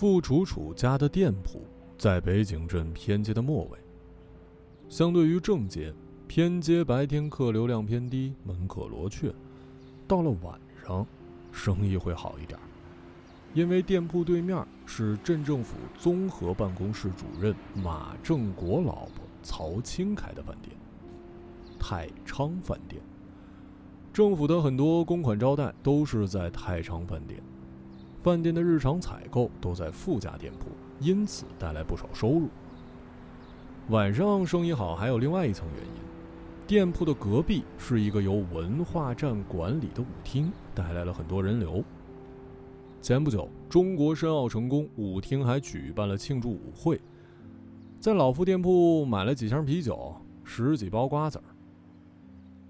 傅楚楚家的店铺在北景镇偏街的末尾。相对于正街，偏街白天客流量偏低，门可罗雀。到了晚上，生意会好一点，因为店铺对面是镇政府综合办公室主任马正国老婆曹青开的饭店——太昌饭店。政府的很多公款招待都是在太昌饭店，饭店的日常采购都在富家店铺，因此带来不少收入。晚上生意好，还有另外一层原因，店铺的隔壁是一个由文化站管理的舞厅，带来了很多人流。前不久，中国申奥成功，舞厅还举办了庆祝舞会，在老傅店铺买了几箱啤酒，十几包瓜子儿。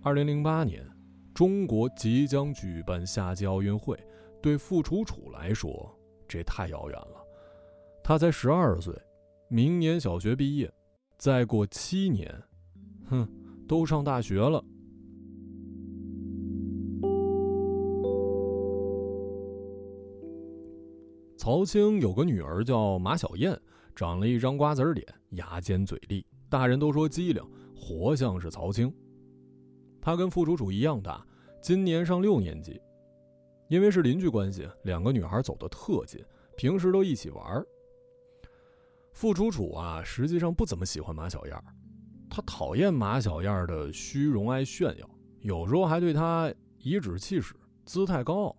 二零零八年。中国即将举办夏季奥运会，对傅楚楚来说，这太遥远了。他才十二岁，明年小学毕业，再过七年，哼，都上大学了。曹青有个女儿叫马小燕，长了一张瓜子脸，牙尖嘴利，大人都说机灵，活像是曹青。她跟傅楚楚一样大。今年上六年级，因为是邻居关系，两个女孩走得特近，平时都一起玩。付楚楚啊，实际上不怎么喜欢马小燕，她讨厌马小燕的虚荣、爱炫耀，有时候还对她颐指气使、姿态高傲。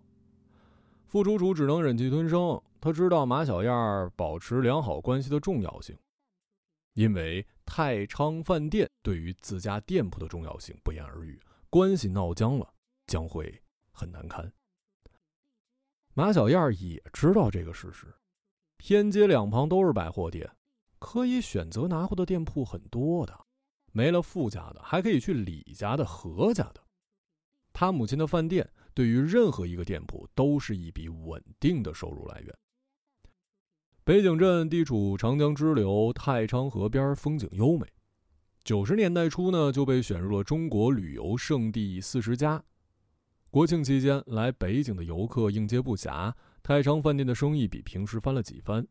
付楚楚只能忍气吞声，她知道马小燕保持良好关系的重要性，因为太昌饭店对于自家店铺的重要性不言而喻，关系闹僵了。将会很难堪。马小燕也知道这个事实，偏街两旁都是百货店，可以选择拿货的店铺很多的，没了傅家的，还可以去李家的、何家的。他母亲的饭店对于任何一个店铺都是一笔稳定的收入来源。北景镇地处长江支流太昌河边，风景优美。九十年代初呢，就被选入了中国旅游胜地四十佳。国庆期间来北京的游客应接不暇，太昌饭店的生意比平时翻了几番。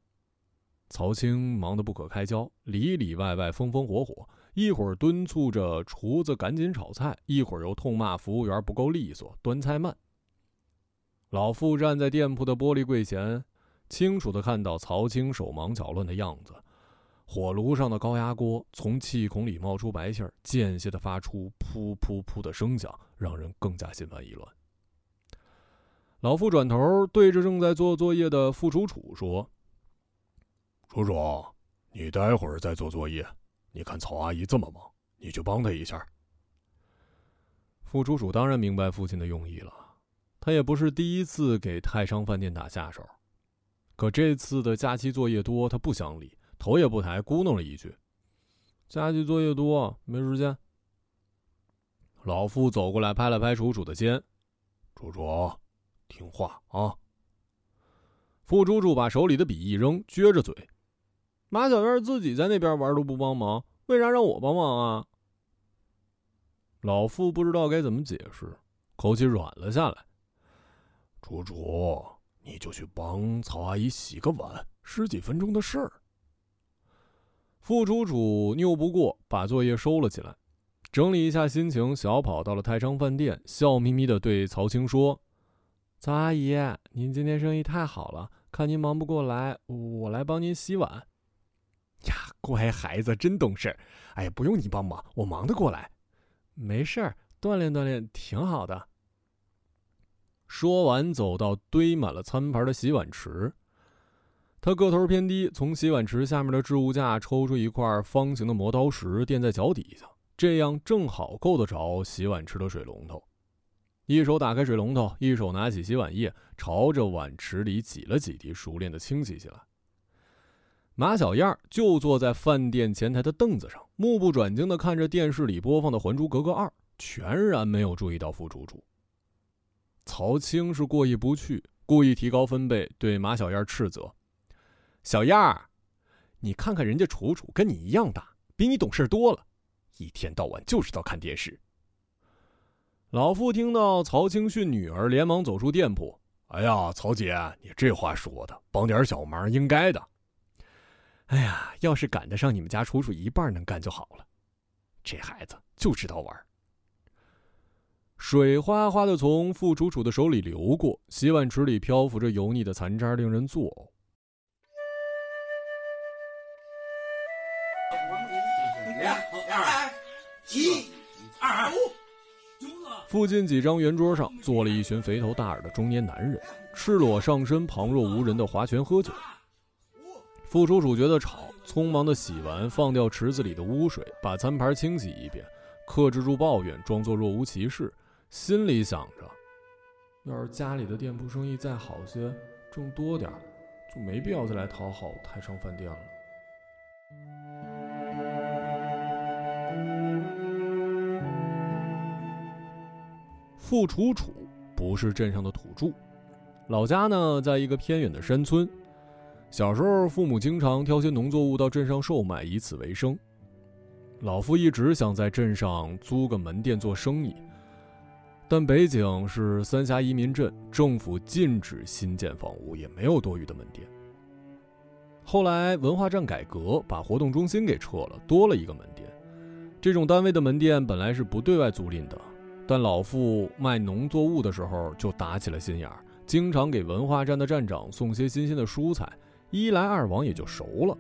曹青忙得不可开交，里里外外风风火火，一会儿敦促着厨子赶紧炒菜，一会儿又痛骂服务员不够利索，端菜慢。老傅站在店铺的玻璃柜前，清楚地看到曹青手忙脚乱的样子。火炉上的高压锅从气孔里冒出白气儿，间歇地发出噗噗噗的声响，让人更加心烦意乱。老傅转头对着正在做作业的傅楚楚说：“楚楚，你待会儿再做作业。你看曹阿姨这么忙，你就帮她一下。”傅楚楚当然明白父亲的用意了，他也不是第一次给泰昌饭店打下手，可这次的假期作业多，他不想理。头也不抬，咕哝了一句：“假期作业多，没时间。”老傅走过来，拍了拍楚楚的肩：“楚楚，听话啊！”傅楚楚把手里的笔一扔，撅着嘴：“马小燕自己在那边玩都不帮忙，为啥让我帮忙啊？”老傅不知道该怎么解释，口气软了下来：“楚楚，你就去帮曹阿姨洗个碗，十几分钟的事儿。”傅楚楚拗不过，把作业收了起来，整理一下心情，小跑到了泰昌饭店，笑眯眯地对曹青说：“曹阿姨，您今天生意太好了，看您忙不过来，我来帮您洗碗。”呀，乖孩子，真懂事。哎呀，不用你帮忙，我忙得过来。没事儿，锻炼锻炼挺好的。说完，走到堆满了餐盘的洗碗池。他个头偏低，从洗碗池下面的置物架抽出一块方形的磨刀石，垫在脚底下，这样正好够得着洗碗池的水龙头。一手打开水龙头，一手拿起洗碗液，朝着碗池里挤了几滴，熟练地清洗起来。马小燕就坐在饭店前台的凳子上，目不转睛地看着电视里播放的《还珠格格二》，全然没有注意到傅楚楚。曹青是过意不去，故意提高分贝对马小燕斥责。小燕儿，你看看人家楚楚跟你一样大，比你懂事多了，一天到晚就知道看电视。老傅听到曹青训女儿，连忙走出店铺。哎呀，曹姐，你这话说的，帮点小忙应该的。哎呀，要是赶得上你们家楚楚一半能干就好了。这孩子就知道玩。水哗哗的从傅楚楚的手里流过，洗碗池里漂浮着油腻的残渣，令人作呕。一、二、附近几张圆桌上坐了一群肥头大耳的中年男人，赤裸上身，旁若无人的划拳喝酒。傅楚楚觉得吵，匆忙的洗完，放掉池子里的污水，把餐盘清洗一遍，克制住抱怨，装作若无其事，心里想着：要是家里的店铺生意再好些，挣多点就没必要再来讨好太上饭店了。傅楚楚不是镇上的土著，老家呢在一个偏远的山村。小时候，父母经常挑些农作物到镇上售卖，以此为生。老傅一直想在镇上租个门店做生意，但北景是三峡移民镇，政府禁止新建房屋，也没有多余的门店。后来文化站改革，把活动中心给撤了，多了一个门店。这种单位的门店本来是不对外租赁的，但老傅卖农作物的时候就打起了心眼儿，经常给文化站的站长送些新鲜的蔬菜。一来二往也就熟了，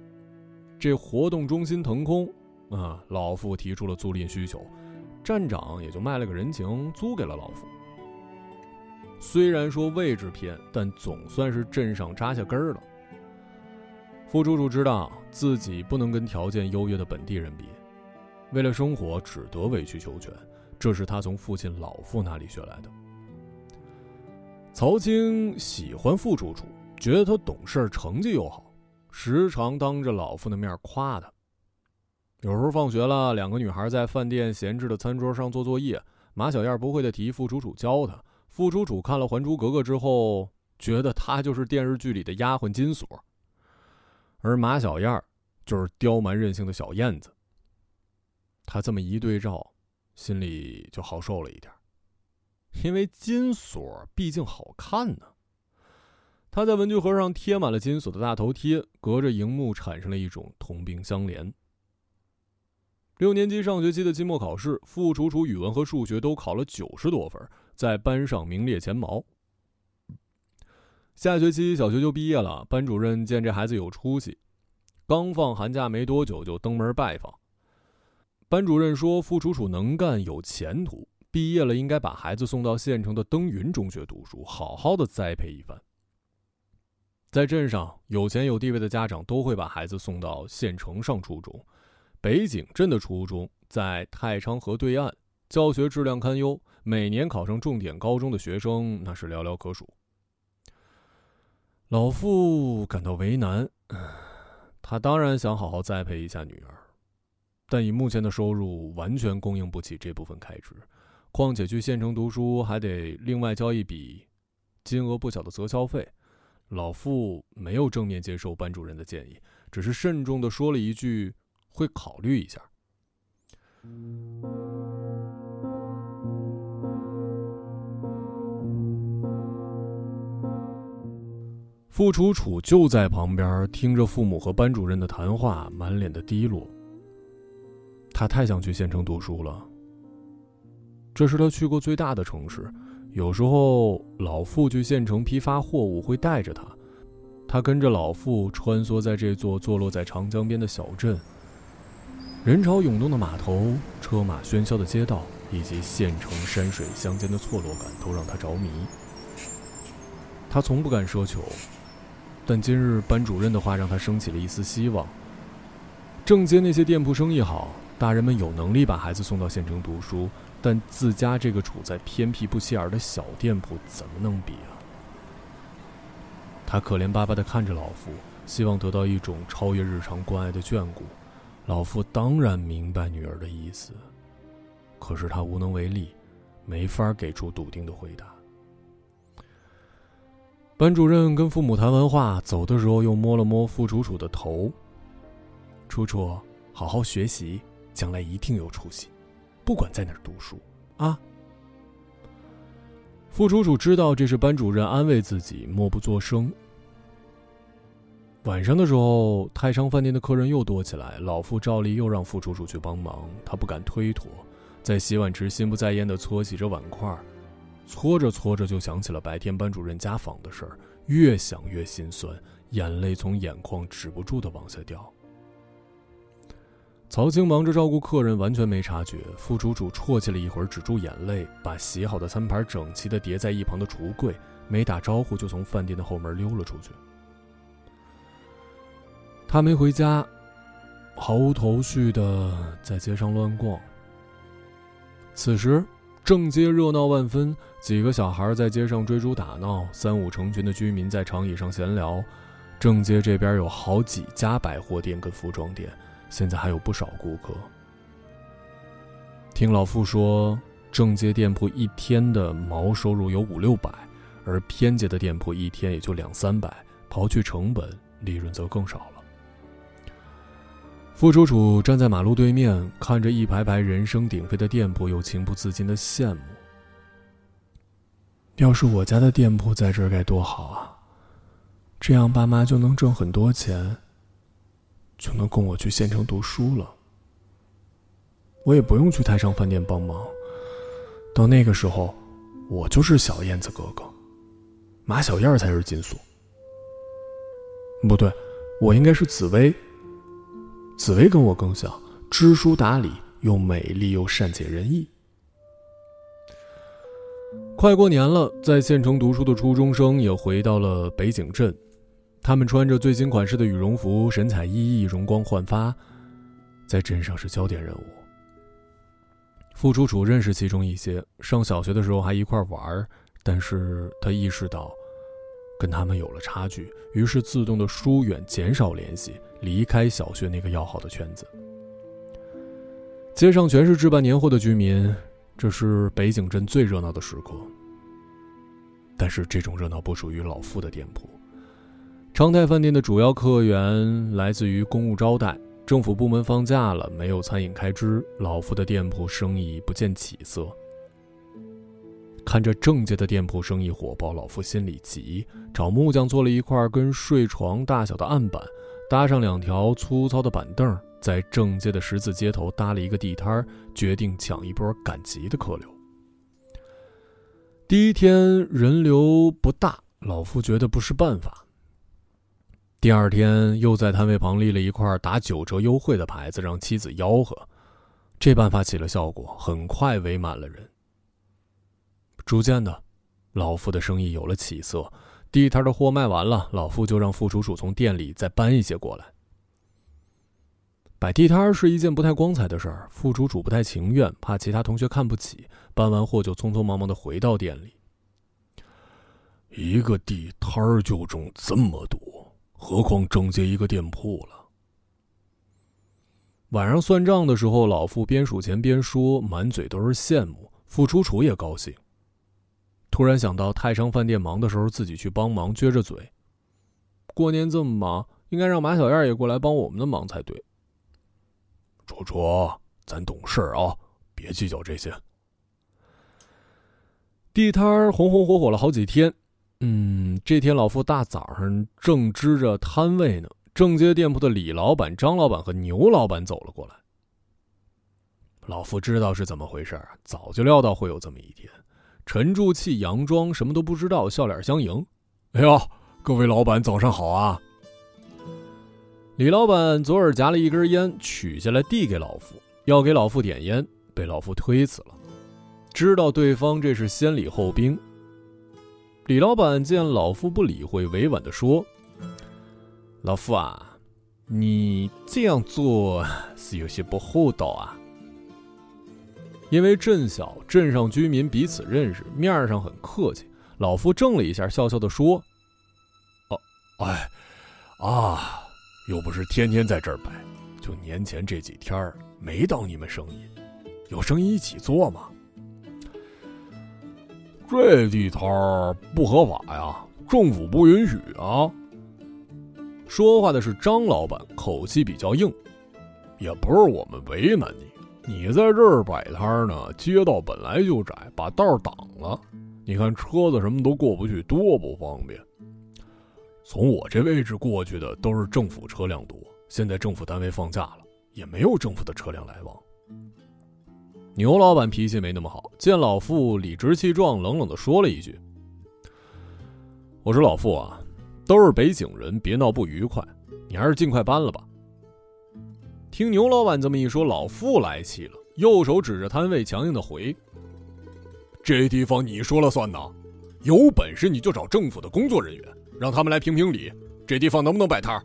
这活动中心腾空，啊，老傅提出了租赁需求，站长也就卖了个人情，租给了老傅。虽然说位置偏，但总算是镇上扎下根儿了。傅楚楚知道自己不能跟条件优越的本地人比，为了生活只得委曲求全，这是他从父亲老傅那里学来的。曹青喜欢傅楚楚。觉得他懂事，成绩又好，时常当着老傅的面夸他。有时候放学了，两个女孩在饭店闲置的餐桌上做作业，马小燕不会的题，傅楚楚教她。傅楚楚看了《还珠格格》之后，觉得她就是电视剧里的丫鬟金锁，而马小燕就是刁蛮任性的小燕子。他这么一对照，心里就好受了一点，因为金锁毕竟好看呢。他在文具盒上贴满了金锁的大头贴，隔着荧幕产生了一种同病相怜。六年级上学期的期末考试，傅楚楚语文和数学都考了九十多分，在班上名列前茅。下学期小学就毕业了，班主任见这孩子有出息，刚放寒假没多久就登门拜访。班主任说：“傅楚楚能干，有前途，毕业了应该把孩子送到县城的登云中学读书，好好的栽培一番。”在镇上，有钱有地位的家长都会把孩子送到县城上初中。北景镇的初中在太昌河对岸，教学质量堪忧，每年考上重点高中的学生那是寥寥可数。老傅感到为难，他当然想好好栽培一下女儿，但以目前的收入，完全供应不起这部分开支。况且去县城读书还得另外交一笔金额不小的择校费。老傅没有正面接受班主任的建议，只是慎重的说了一句：“会考虑一下。”傅楚楚就在旁边听着父母和班主任的谈话，满脸的低落。他太想去县城读书了，这是他去过最大的城市。有时候，老傅去县城批发货物会带着他，他跟着老傅穿梭在这座坐落在长江边的小镇。人潮涌动的码头，车马喧嚣的街道，以及县城山水相间的错落感，都让他着迷。他从不敢奢求，但今日班主任的话让他升起了一丝希望。正街那些店铺生意好，大人们有能力把孩子送到县城读书。但自家这个处在偏僻不起眼的小店铺怎么能比啊？他可怜巴巴地看着老傅，希望得到一种超越日常关爱的眷顾。老傅当然明白女儿的意思，可是他无能为力，没法给出笃定的回答。班主任跟父母谈完话，走的时候又摸了摸傅楚楚的头：“楚楚，好好学习，将来一定有出息。”不管在哪儿读书，啊！副楚楚知道这是班主任安慰自己，默不作声。晚上的时候，泰昌饭店的客人又多起来，老傅照例又让副楚楚去帮忙，他不敢推脱，在洗碗池心不在焉的搓洗着碗筷，搓着搓着就想起了白天班主任家访的事儿，越想越心酸，眼泪从眼眶止不住的往下掉。曹青忙着照顾客人，完全没察觉。副楚楚啜泣了一会儿，止住眼泪，把洗好的餐盘整齐地叠在一旁的橱柜，没打招呼就从饭店的后门溜了出去。他没回家，毫无头绪的在街上乱逛。此时，正街热闹万分，几个小孩在街上追逐打闹，三五成群的居民在长椅上闲聊。正街这边有好几家百货店跟服装店，现在还有不少顾客。听老傅说，正街店铺一天的毛收入有五六百，而偏街的店铺一天也就两三百，刨去成本，利润则更少了。傅楚楚站在马路对面，看着一排排人声鼎沸的店铺，又情不自禁的羡慕。要是我家的店铺在这儿该多好啊！这样爸妈就能挣很多钱，就能供我去县城读书了。我也不用去太上饭店帮忙。到那个时候，我就是小燕子哥哥，马小燕才是金锁。不对，我应该是紫薇。紫薇跟我更像，知书达理，又美丽又善解人意。快过年了，在县城读书的初中生也回到了北景镇，他们穿着最新款式的羽绒服，神采奕奕，容光焕发，在镇上是焦点人物。傅楚楚认识其中一些，上小学的时候还一块玩，但是他意识到。跟他们有了差距，于是自动的疏远，减少联系，离开小学那个要好的圈子。街上全是置办年货的居民，这是北景镇最热闹的时刻。但是这种热闹不属于老傅的店铺。康泰饭店的主要客源来自于公务招待，政府部门放假了，没有餐饮开支，老夫的店铺生意不见起色。看着正街的店铺生意火爆，老夫心里急，找木匠做了一块跟睡床大小的案板，搭上两条粗糙的板凳，在正街的十字街头搭了一个地摊决定抢一波赶集的客流。第一天人流不大，老夫觉得不是办法。第二天又在摊位旁立了一块打九折优惠的牌子，让妻子吆喝，这办法起了效果，很快围满了人。逐渐的，老傅的生意有了起色。地摊的货卖完了，老傅就让副楚楚从店里再搬一些过来。摆地摊是一件不太光彩的事儿，副楚楚不太情愿，怕其他同学看不起。搬完货就匆匆忙忙的回到店里。一个地摊儿就挣这么多，何况正街一个店铺了。晚上算账的时候，老傅边数钱边说，满嘴都是羡慕。傅楚楚也高兴。突然想到泰昌饭店忙的时候，自己去帮忙，撅着嘴。过年这么忙，应该让马小燕也过来帮我们的忙才对。楚楚，咱懂事啊，别计较这些。地摊红红火火了好几天。嗯，这天老傅大早上正支着摊位呢，正街店铺的李老板、张老板和牛老板走了过来。老傅知道是怎么回事早就料到会有这么一天。沉住气，佯装什么都不知道，笑脸相迎。哎呦，各位老板早上好啊！李老板左耳夹了一根烟，取下来递给老傅，要给老傅点烟，被老傅推辞了。知道对方这是先礼后兵。李老板见老夫不理会，委婉的说：“老夫啊，你这样做是有些不厚道啊。”因为镇小，镇上居民彼此认识，面上很客气。老夫怔了一下，笑笑的说：“哦，哎，啊，又不是天天在这儿摆，就年前这几天没当你们生意，有生意一起做吗。这地摊不合法呀，政府不允许啊。”说话的是张老板，口气比较硬。也不是我们为难你。你在这儿摆摊儿呢，街道本来就窄，把道挡了。你看车子什么都过不去，多不方便。从我这位置过去的都是政府车辆多，现在政府单位放假了，也没有政府的车辆来往。牛老板脾气没那么好，见老傅理直气壮，冷冷的说了一句：“我说老傅啊，都是北京人，别闹不愉快，你还是尽快搬了吧。”听牛老板这么一说，老傅来气了，右手指着摊位，强硬的回：“这地方你说了算呐，有本事你就找政府的工作人员。”让他们来评评理，这地方能不能摆摊儿？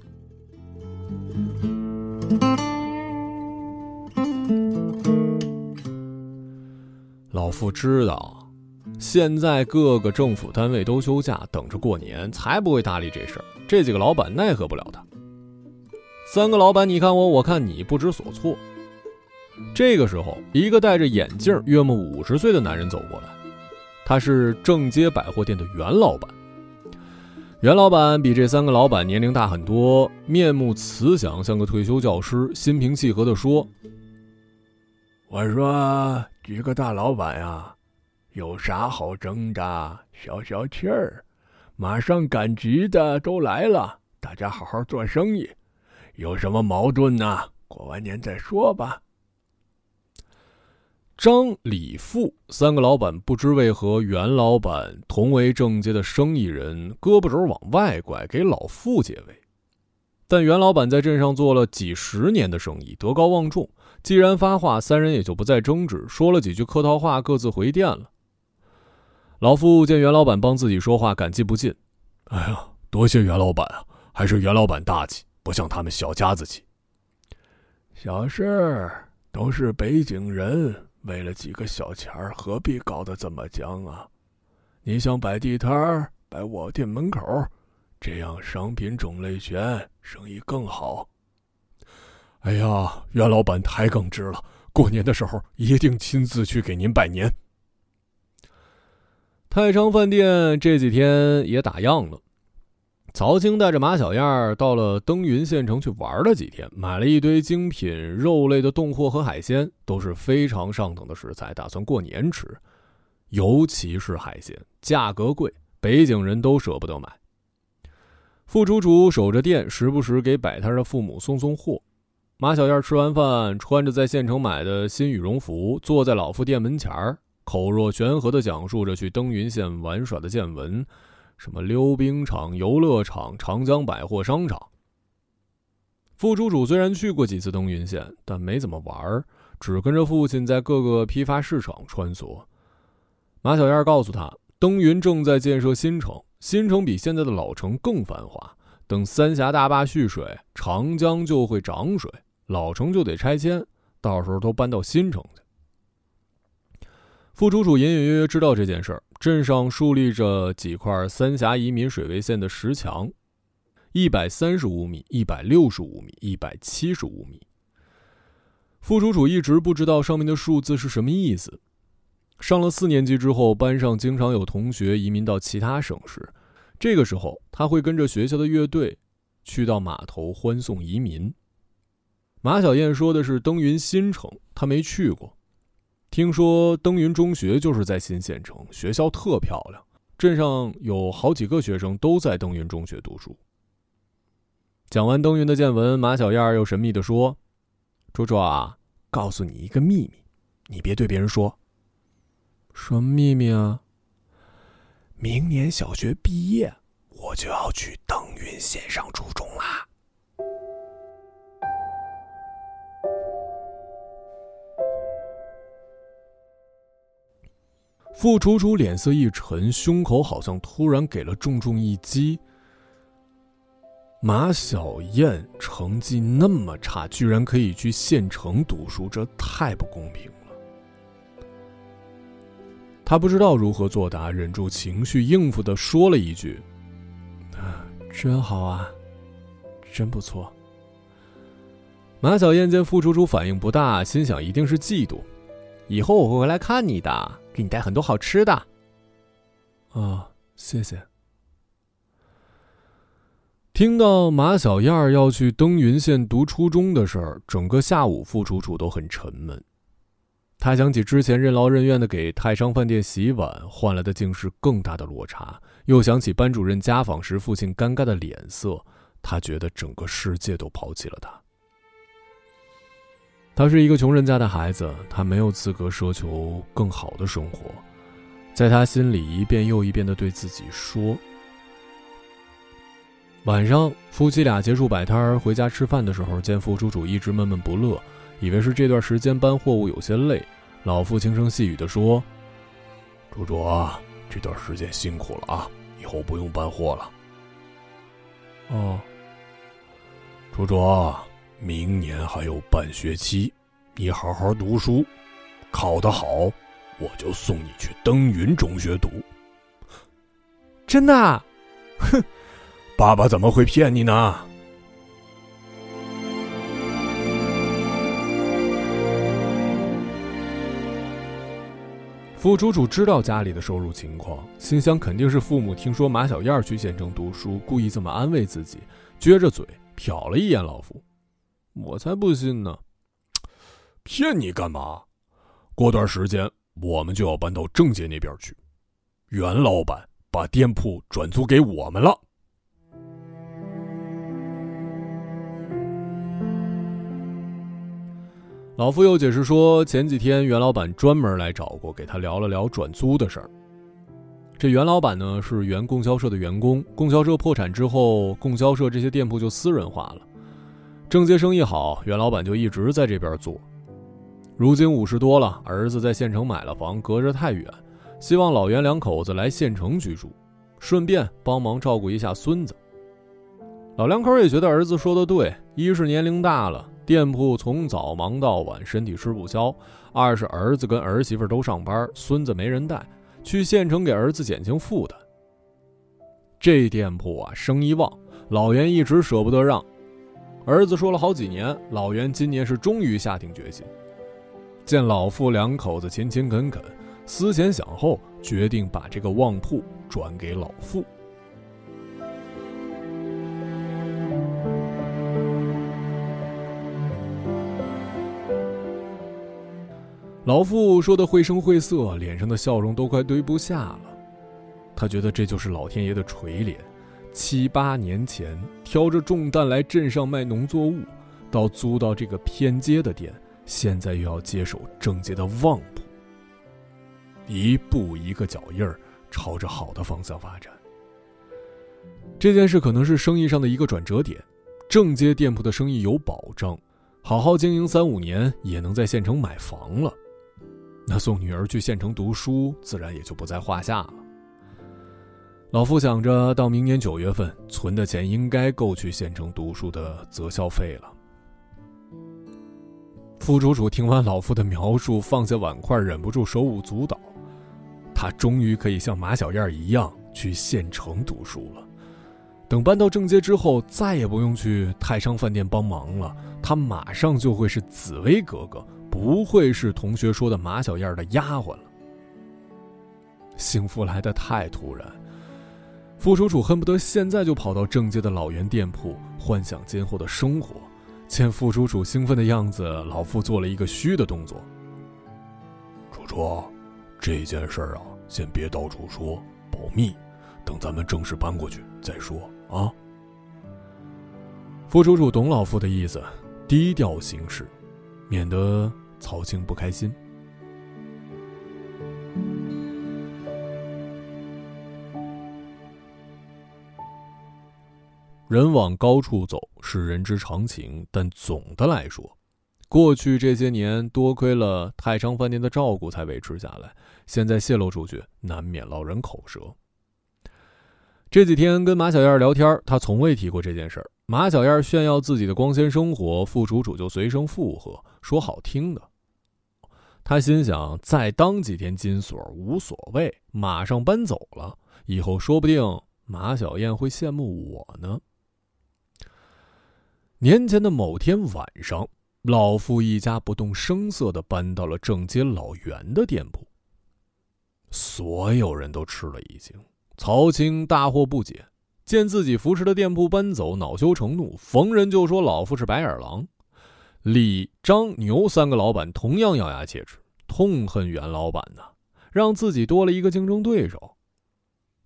老傅知道，现在各个政府单位都休假，等着过年，才不会搭理这事儿。这几个老板奈何不了他。三个老板，你看我，我看你，不知所措。这个时候，一个戴着眼镜、约莫五十岁的男人走过来，他是正街百货店的袁老板。袁老板比这三个老板年龄大很多，面目慈祥，像个退休教师，心平气和地说：“我说几个大老板呀，有啥好争的？消消气儿，马上赶集的都来了，大家好好做生意。有什么矛盾呢？过完年再说吧。”张、李、付三个老板不知为何，袁老板同为正街的生意人，胳膊肘往外拐，给老付解围。但袁老板在镇上做了几十年的生意，德高望重，既然发话，三人也就不再争执，说了几句客套话，各自回店了。老付见袁老板帮自己说话，感激不尽。哎呀，多谢袁老板啊，还是袁老板大气，不像他们小家子气。小事都是北京人。为了几个小钱儿，何必搞得这么僵啊？你想摆地摊儿，摆我店门口，这样商品种类全，生意更好。哎呀，袁老板太耿直了，过年的时候一定亲自去给您拜年。太昌饭店这几天也打烊了。曹青带着马小燕到了登云县城去玩了几天，买了一堆精品肉类的冻货和海鲜，都是非常上等的食材，打算过年吃。尤其是海鲜，价格贵，北京人都舍不得买。副楚楚守着店，时不时给摆摊的父母送送货。马小燕吃完饭，穿着在县城买的新羽绒服，坐在老夫店门前儿口若悬河地讲述着去登云县玩耍的见闻。什么溜冰场、游乐场、长江百货商场。副楚楚虽然去过几次登云县，但没怎么玩儿只跟着父亲在各个批发市场穿梭。马小燕告诉他，登云正在建设新城，新城比现在的老城更繁华。等三峡大坝蓄水，长江就会涨水，老城就得拆迁，到时候都搬到新城去。傅楚楚隐隐约约知道这件事儿。镇上竖立着几块三峡移民水位线的石墙，一百三十五米、一百六十五米、一百七十五米。傅楚楚一直不知道上面的数字是什么意思。上了四年级之后，班上经常有同学移民到其他省市，这个时候他会跟着学校的乐队去到码头欢送移民。马小燕说的是登云新城，她没去过。听说登云中学就是在新县城，学校特漂亮，镇上有好几个学生都在登云中学读书。讲完登云的见闻，马小燕又神秘地说：“卓卓啊，告诉你一个秘密，你别对别人说。什么秘密啊？明年小学毕业，我就要去登云县上初中啦。”傅楚楚脸色一沉，胸口好像突然给了重重一击。马小燕成绩那么差，居然可以去县城读书，这太不公平了。他不知道如何作答，忍住情绪，应付的说了一句：“啊真好啊，真不错。”马小燕见傅楚楚反应不大，心想一定是嫉妒，以后我会回来看你的。给你带很多好吃的，啊，谢谢。听到马小燕要去登云县读初中的事儿，整个下午傅楚楚都很沉闷。他想起之前任劳任怨的给泰商饭店洗碗，换来的竟是更大的落差。又想起班主任家访时父亲尴尬的脸色，他觉得整个世界都抛弃了他。他是一个穷人家的孩子，他没有资格奢求更好的生活。在他心里一遍又一遍的对自己说。晚上，夫妻俩结束摆摊儿回家吃饭的时候，见副主主一直闷闷不乐，以为是这段时间搬货物有些累。老妇轻声细语的说：“主主，这段时间辛苦了啊，以后不用搬货了。”哦，主主，明年还有半学期，你好好读书，考得好。我就送你去登云中学读。真的？哼，爸爸怎么会骗你呢？副主主知道家里的收入情况，心想肯定是父母听说马小燕去县城读书，故意这么安慰自己，撅着嘴瞟了一眼老夫。我才不信呢！骗你干嘛？过段时间。我们就要搬到郑街那边去，袁老板把店铺转租给我们了。老夫又解释说，前几天袁老板专门来找过，给他聊了聊转租的事儿。这袁老板呢是原供销社的员工，供销社破产之后，供销社这些店铺就私人化了。郑街生意好，袁老板就一直在这边做。如今五十多了，儿子在县城买了房，隔着太远，希望老袁两口子来县城居住，顺便帮忙照顾一下孙子。老两口也觉得儿子说的对，一是年龄大了，店铺从早忙到晚，身体吃不消；二是儿子跟儿媳妇都上班，孙子没人带，去县城给儿子减轻负担。这店铺啊，生意旺，老袁一直舍不得让，儿子说了好几年，老袁今年是终于下定决心。见老妇两口子勤勤恳恳，思前想后，决定把这个旺铺转给老妇。老妇说的绘声绘色，脸上的笑容都快堆不下了。他觉得这就是老天爷的垂怜。七八年前挑着重担来镇上卖农作物，到租到这个偏街的店。现在又要接手郑杰的旺铺，一步一个脚印儿，朝着好的方向发展。这件事可能是生意上的一个转折点，正街店铺的生意有保障，好好经营三五年也能在县城买房了。那送女儿去县城读书，自然也就不在话下了。老夫想着，到明年九月份存的钱应该够去县城读书的择校费了。副主主听完老夫的描述，放下碗筷，忍不住手舞足蹈。他终于可以像马小燕一样去县城读书了。等搬到正街之后，再也不用去泰商饭店帮忙了。他马上就会是紫薇格格，不会是同学说的马小燕的丫鬟了。幸福来得太突然，副主主恨不得现在就跑到正街的老袁店铺，幻想今后的生活。见副主主兴奋的样子，老傅做了一个虚的动作。楚楚，这件事儿啊，先别到处说，保密，等咱们正式搬过去再说啊。副主主懂老傅的意思，低调行事，免得曹青不开心。人往高处走是人之常情，但总的来说，过去这些年多亏了太昌饭店的照顾才维持下来。现在泄露出去，难免落人口舌。这几天跟马小燕聊天，她从未提过这件事儿。马小燕炫耀自己的光鲜生活，副楚楚就随声附和，说好听的。他心想，再当几天金锁无所谓，马上搬走了，以后说不定马小燕会羡慕我呢。年前的某天晚上，老傅一家不动声色的搬到了正街老袁的店铺。所有人都吃了一惊，曹青大惑不解，见自己扶持的店铺搬走，恼羞成怒，逢人就说老傅是白眼狼。李、张、牛三个老板同样咬牙切齿，痛恨袁老板呢，让自己多了一个竞争对手。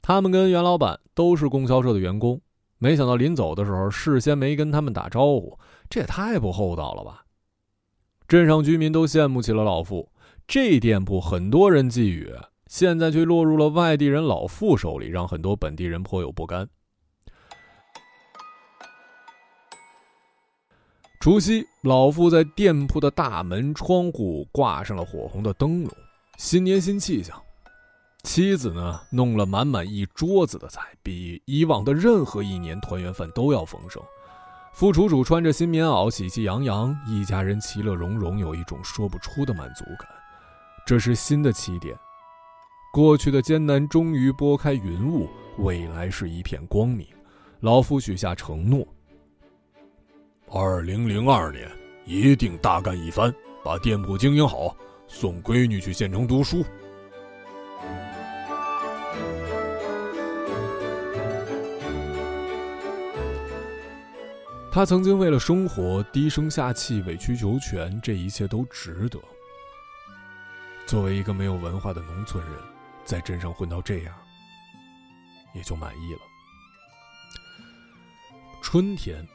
他们跟袁老板都是供销社的员工，没想到临走的时候事先没跟他们打招呼，这也太不厚道了吧！镇上居民都羡慕起了老傅，这店铺很多人觊觎，现在却落入了外地人老傅手里，让很多本地人颇有不甘。除夕，老傅在店铺的大门、窗户挂上了火红的灯笼，新年新气象。妻子呢，弄了满满一桌子的菜，比以往的任何一年团圆饭都要丰盛。副楚楚穿着新棉袄，喜气洋洋，一家人其乐融融，有一种说不出的满足感。这是新的起点，过去的艰难终于拨开云雾，未来是一片光明。老夫许下承诺。二零零二年一定大干一番，把店铺经营好，送闺女去县城读书。他曾经为了生活低声下气、委曲求全，这一切都值得。作为一个没有文化的农村人，在镇上混到这样，也就满意了。春天。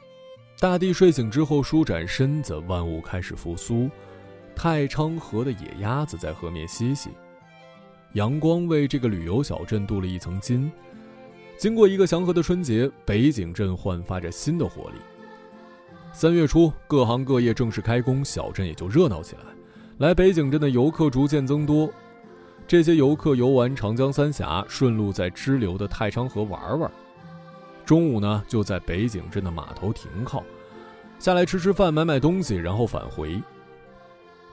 大地睡醒之后，舒展身子，万物开始复苏。太昌河的野鸭子在河面嬉戏，阳光为这个旅游小镇镀了一层金。经过一个祥和的春节，北景镇焕发着新的活力。三月初，各行各业正式开工，小镇也就热闹起来。来北景镇的游客逐渐增多，这些游客游玩长江三峡，顺路在支流的太昌河玩玩。中午呢，就在北景镇的码头停靠，下来吃吃饭、买买东西，然后返回。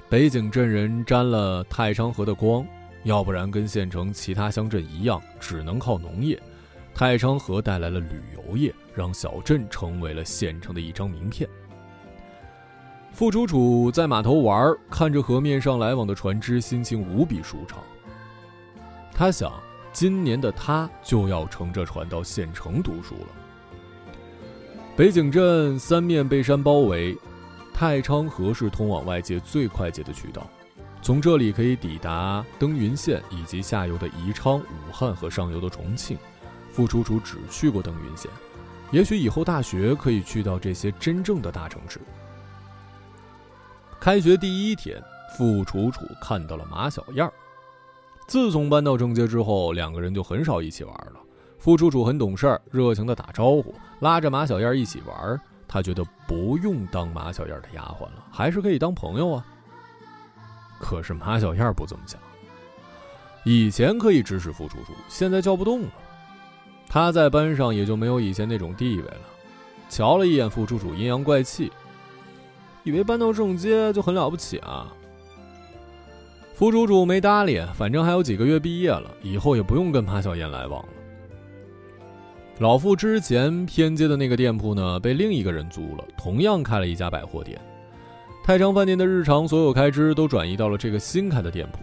北景镇人沾了太昌河的光，要不然跟县城其他乡镇一样，只能靠农业。太昌河带来了旅游业，让小镇成为了县城的一张名片。傅楚楚在码头玩，看着河面上来往的船只，心情无比舒畅。他想。今年的他就要乘着船到县城读书了。北景镇三面被山包围，太昌河是通往外界最快捷的渠道，从这里可以抵达登云县以及下游的宜昌、武汉和上游的重庆。傅楚楚只去过登云县，也许以后大学可以去到这些真正的大城市。开学第一天，傅楚楚看到了马小燕儿。自从搬到正街之后，两个人就很少一起玩了。傅楚楚很懂事儿，热情的打招呼，拉着马小燕一起玩。他觉得不用当马小燕的丫鬟了，还是可以当朋友啊。可是马小燕不这么想。以前可以指使傅楚楚，现在叫不动了。他在班上也就没有以前那种地位了。瞧了一眼傅楚楚阴阳怪气，以为搬到正街就很了不起啊。傅楚楚没搭理，反正还有几个月毕业了，以后也不用跟马小燕来往了。老傅之前偏街的那个店铺呢，被另一个人租了，同样开了一家百货店。太昌饭店的日常所有开支都转移到了这个新开的店铺。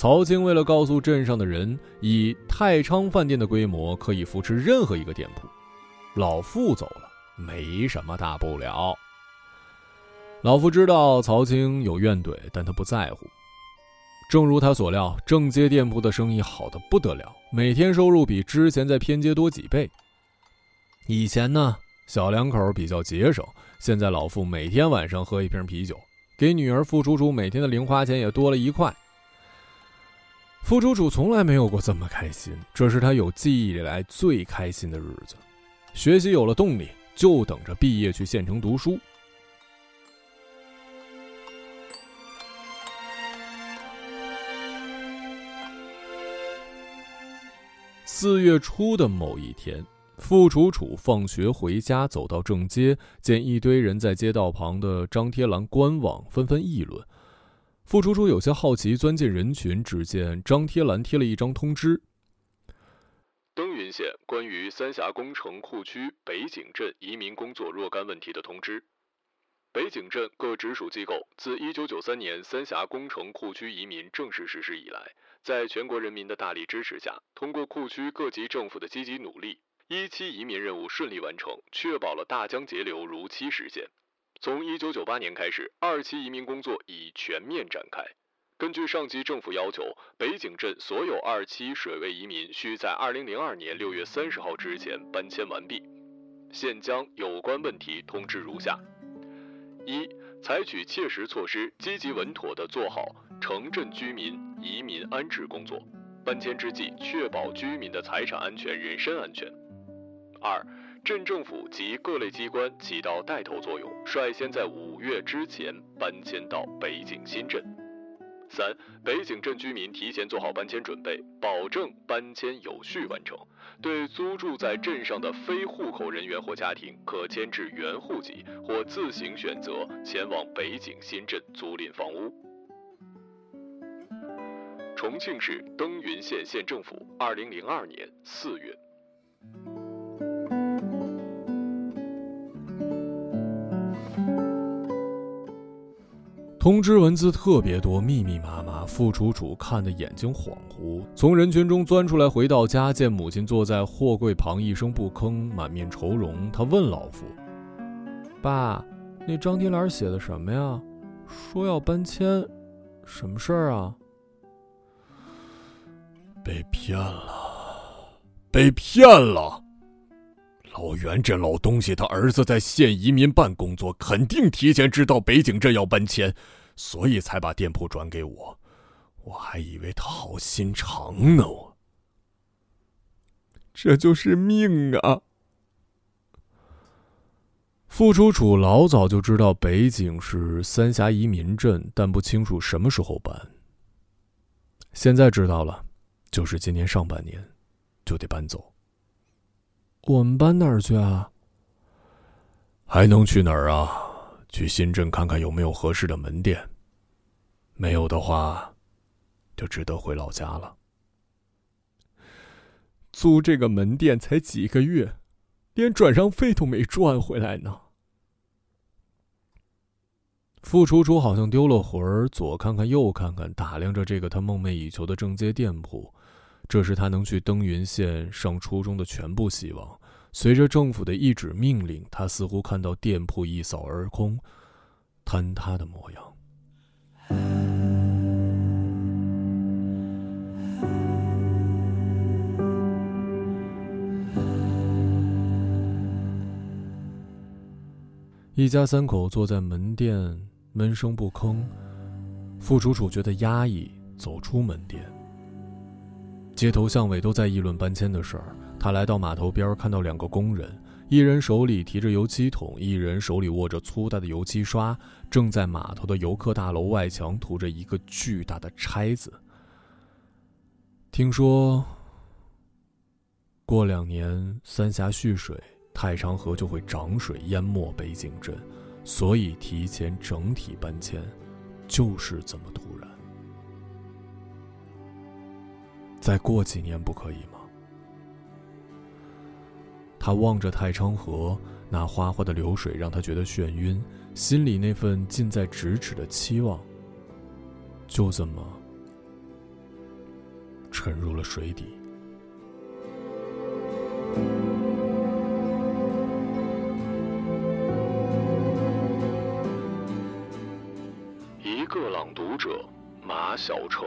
曹青为了告诉镇上的人，以太昌饭店的规模可以扶持任何一个店铺，老傅走了，没什么大不了。老傅知道曹青有怨怼，但他不在乎。正如他所料，正街店铺的生意好的不得了，每天收入比之前在偏街多几倍。以前呢，小两口比较节省，现在老傅每天晚上喝一瓶啤酒，给女儿付楚楚每天的零花钱也多了一块。付楚楚从来没有过这么开心，这是他有记忆以来最开心的日子。学习有了动力，就等着毕业去县城读书。四月初的某一天，付楚楚放学回家，走到正街，见一堆人在街道旁的张贴栏观望，纷纷议论。付楚楚有些好奇，钻进人群，只见张贴栏贴了一张通知：登云县关于三峡工程库区北景镇移民工作若干问题的通知。北景镇各直属机构自1993年三峡工程库区移民正式实施以来。在全国人民的大力支持下，通过库区各级政府的积极努力，一期移民任务顺利完成，确保了大江截流如期实现。从一九九八年开始，二期移民工作已全面展开。根据上级政府要求，北井镇所有二期水位移民需在二零零二年六月三十号之前搬迁完毕。现将有关问题通知如下：一、采取切实措施，积极稳妥地做好城镇居民移民安置工作，搬迁之际确保居民的财产安全、人身安全；二、镇政府及各类机关起到带头作用，率先在五月之前搬迁到北井新镇。三、北井镇居民提前做好搬迁准备，保证搬迁有序完成。对租住在镇上的非户口人员或家庭，可迁至原户籍，或自行选择前往北井新镇租赁房屋。重庆市登云县县政府，二零零二年四月。通知文字特别多，密密麻麻。副楚楚看得眼睛恍惚，从人群中钻出来，回到家，见母亲坐在货柜旁，一声不吭，满面愁容。他问老父：“爸，那张贴栏写的什么呀？说要搬迁，什么事儿啊？”被骗了，被骗了！老袁这老东西，他儿子在县移民办工作，肯定提前知道北井镇要搬迁，所以才把店铺转给我。我还以为他好心肠呢，我。这就是命啊！傅楚楚老早就知道北井是三峡移民镇，但不清楚什么时候搬。现在知道了，就是今年上半年就得搬走。我们搬哪儿去啊？还能去哪儿啊？去新镇看看有没有合适的门店。没有的话，就只得回老家了。租这个门店才几个月，连转让费都没赚回来呢。付楚楚好像丢了魂儿，左看看右看看，打量着这个他梦寐以求的正街店铺。这是他能去登云县上初中的全部希望。随着政府的一纸命令，他似乎看到店铺一扫而空，坍塌的模样。一家三口坐在门店，闷声不吭。傅楚楚觉得压抑，走出门店。街头巷尾都在议论搬迁的事儿。他来到码头边，看到两个工人，一人手里提着油漆桶，一人手里握着粗大的油漆刷，正在码头的游客大楼外墙涂着一个巨大的“拆”字。听说，过两年三峡蓄水，太长河就会涨水淹没北井镇，所以提前整体搬迁，就是这么突然。再过几年不可以吗？他望着太昌河，那哗哗的流水让他觉得眩晕，心里那份近在咫尺的期望，就这么沉入了水底。一个朗读者，马晓成。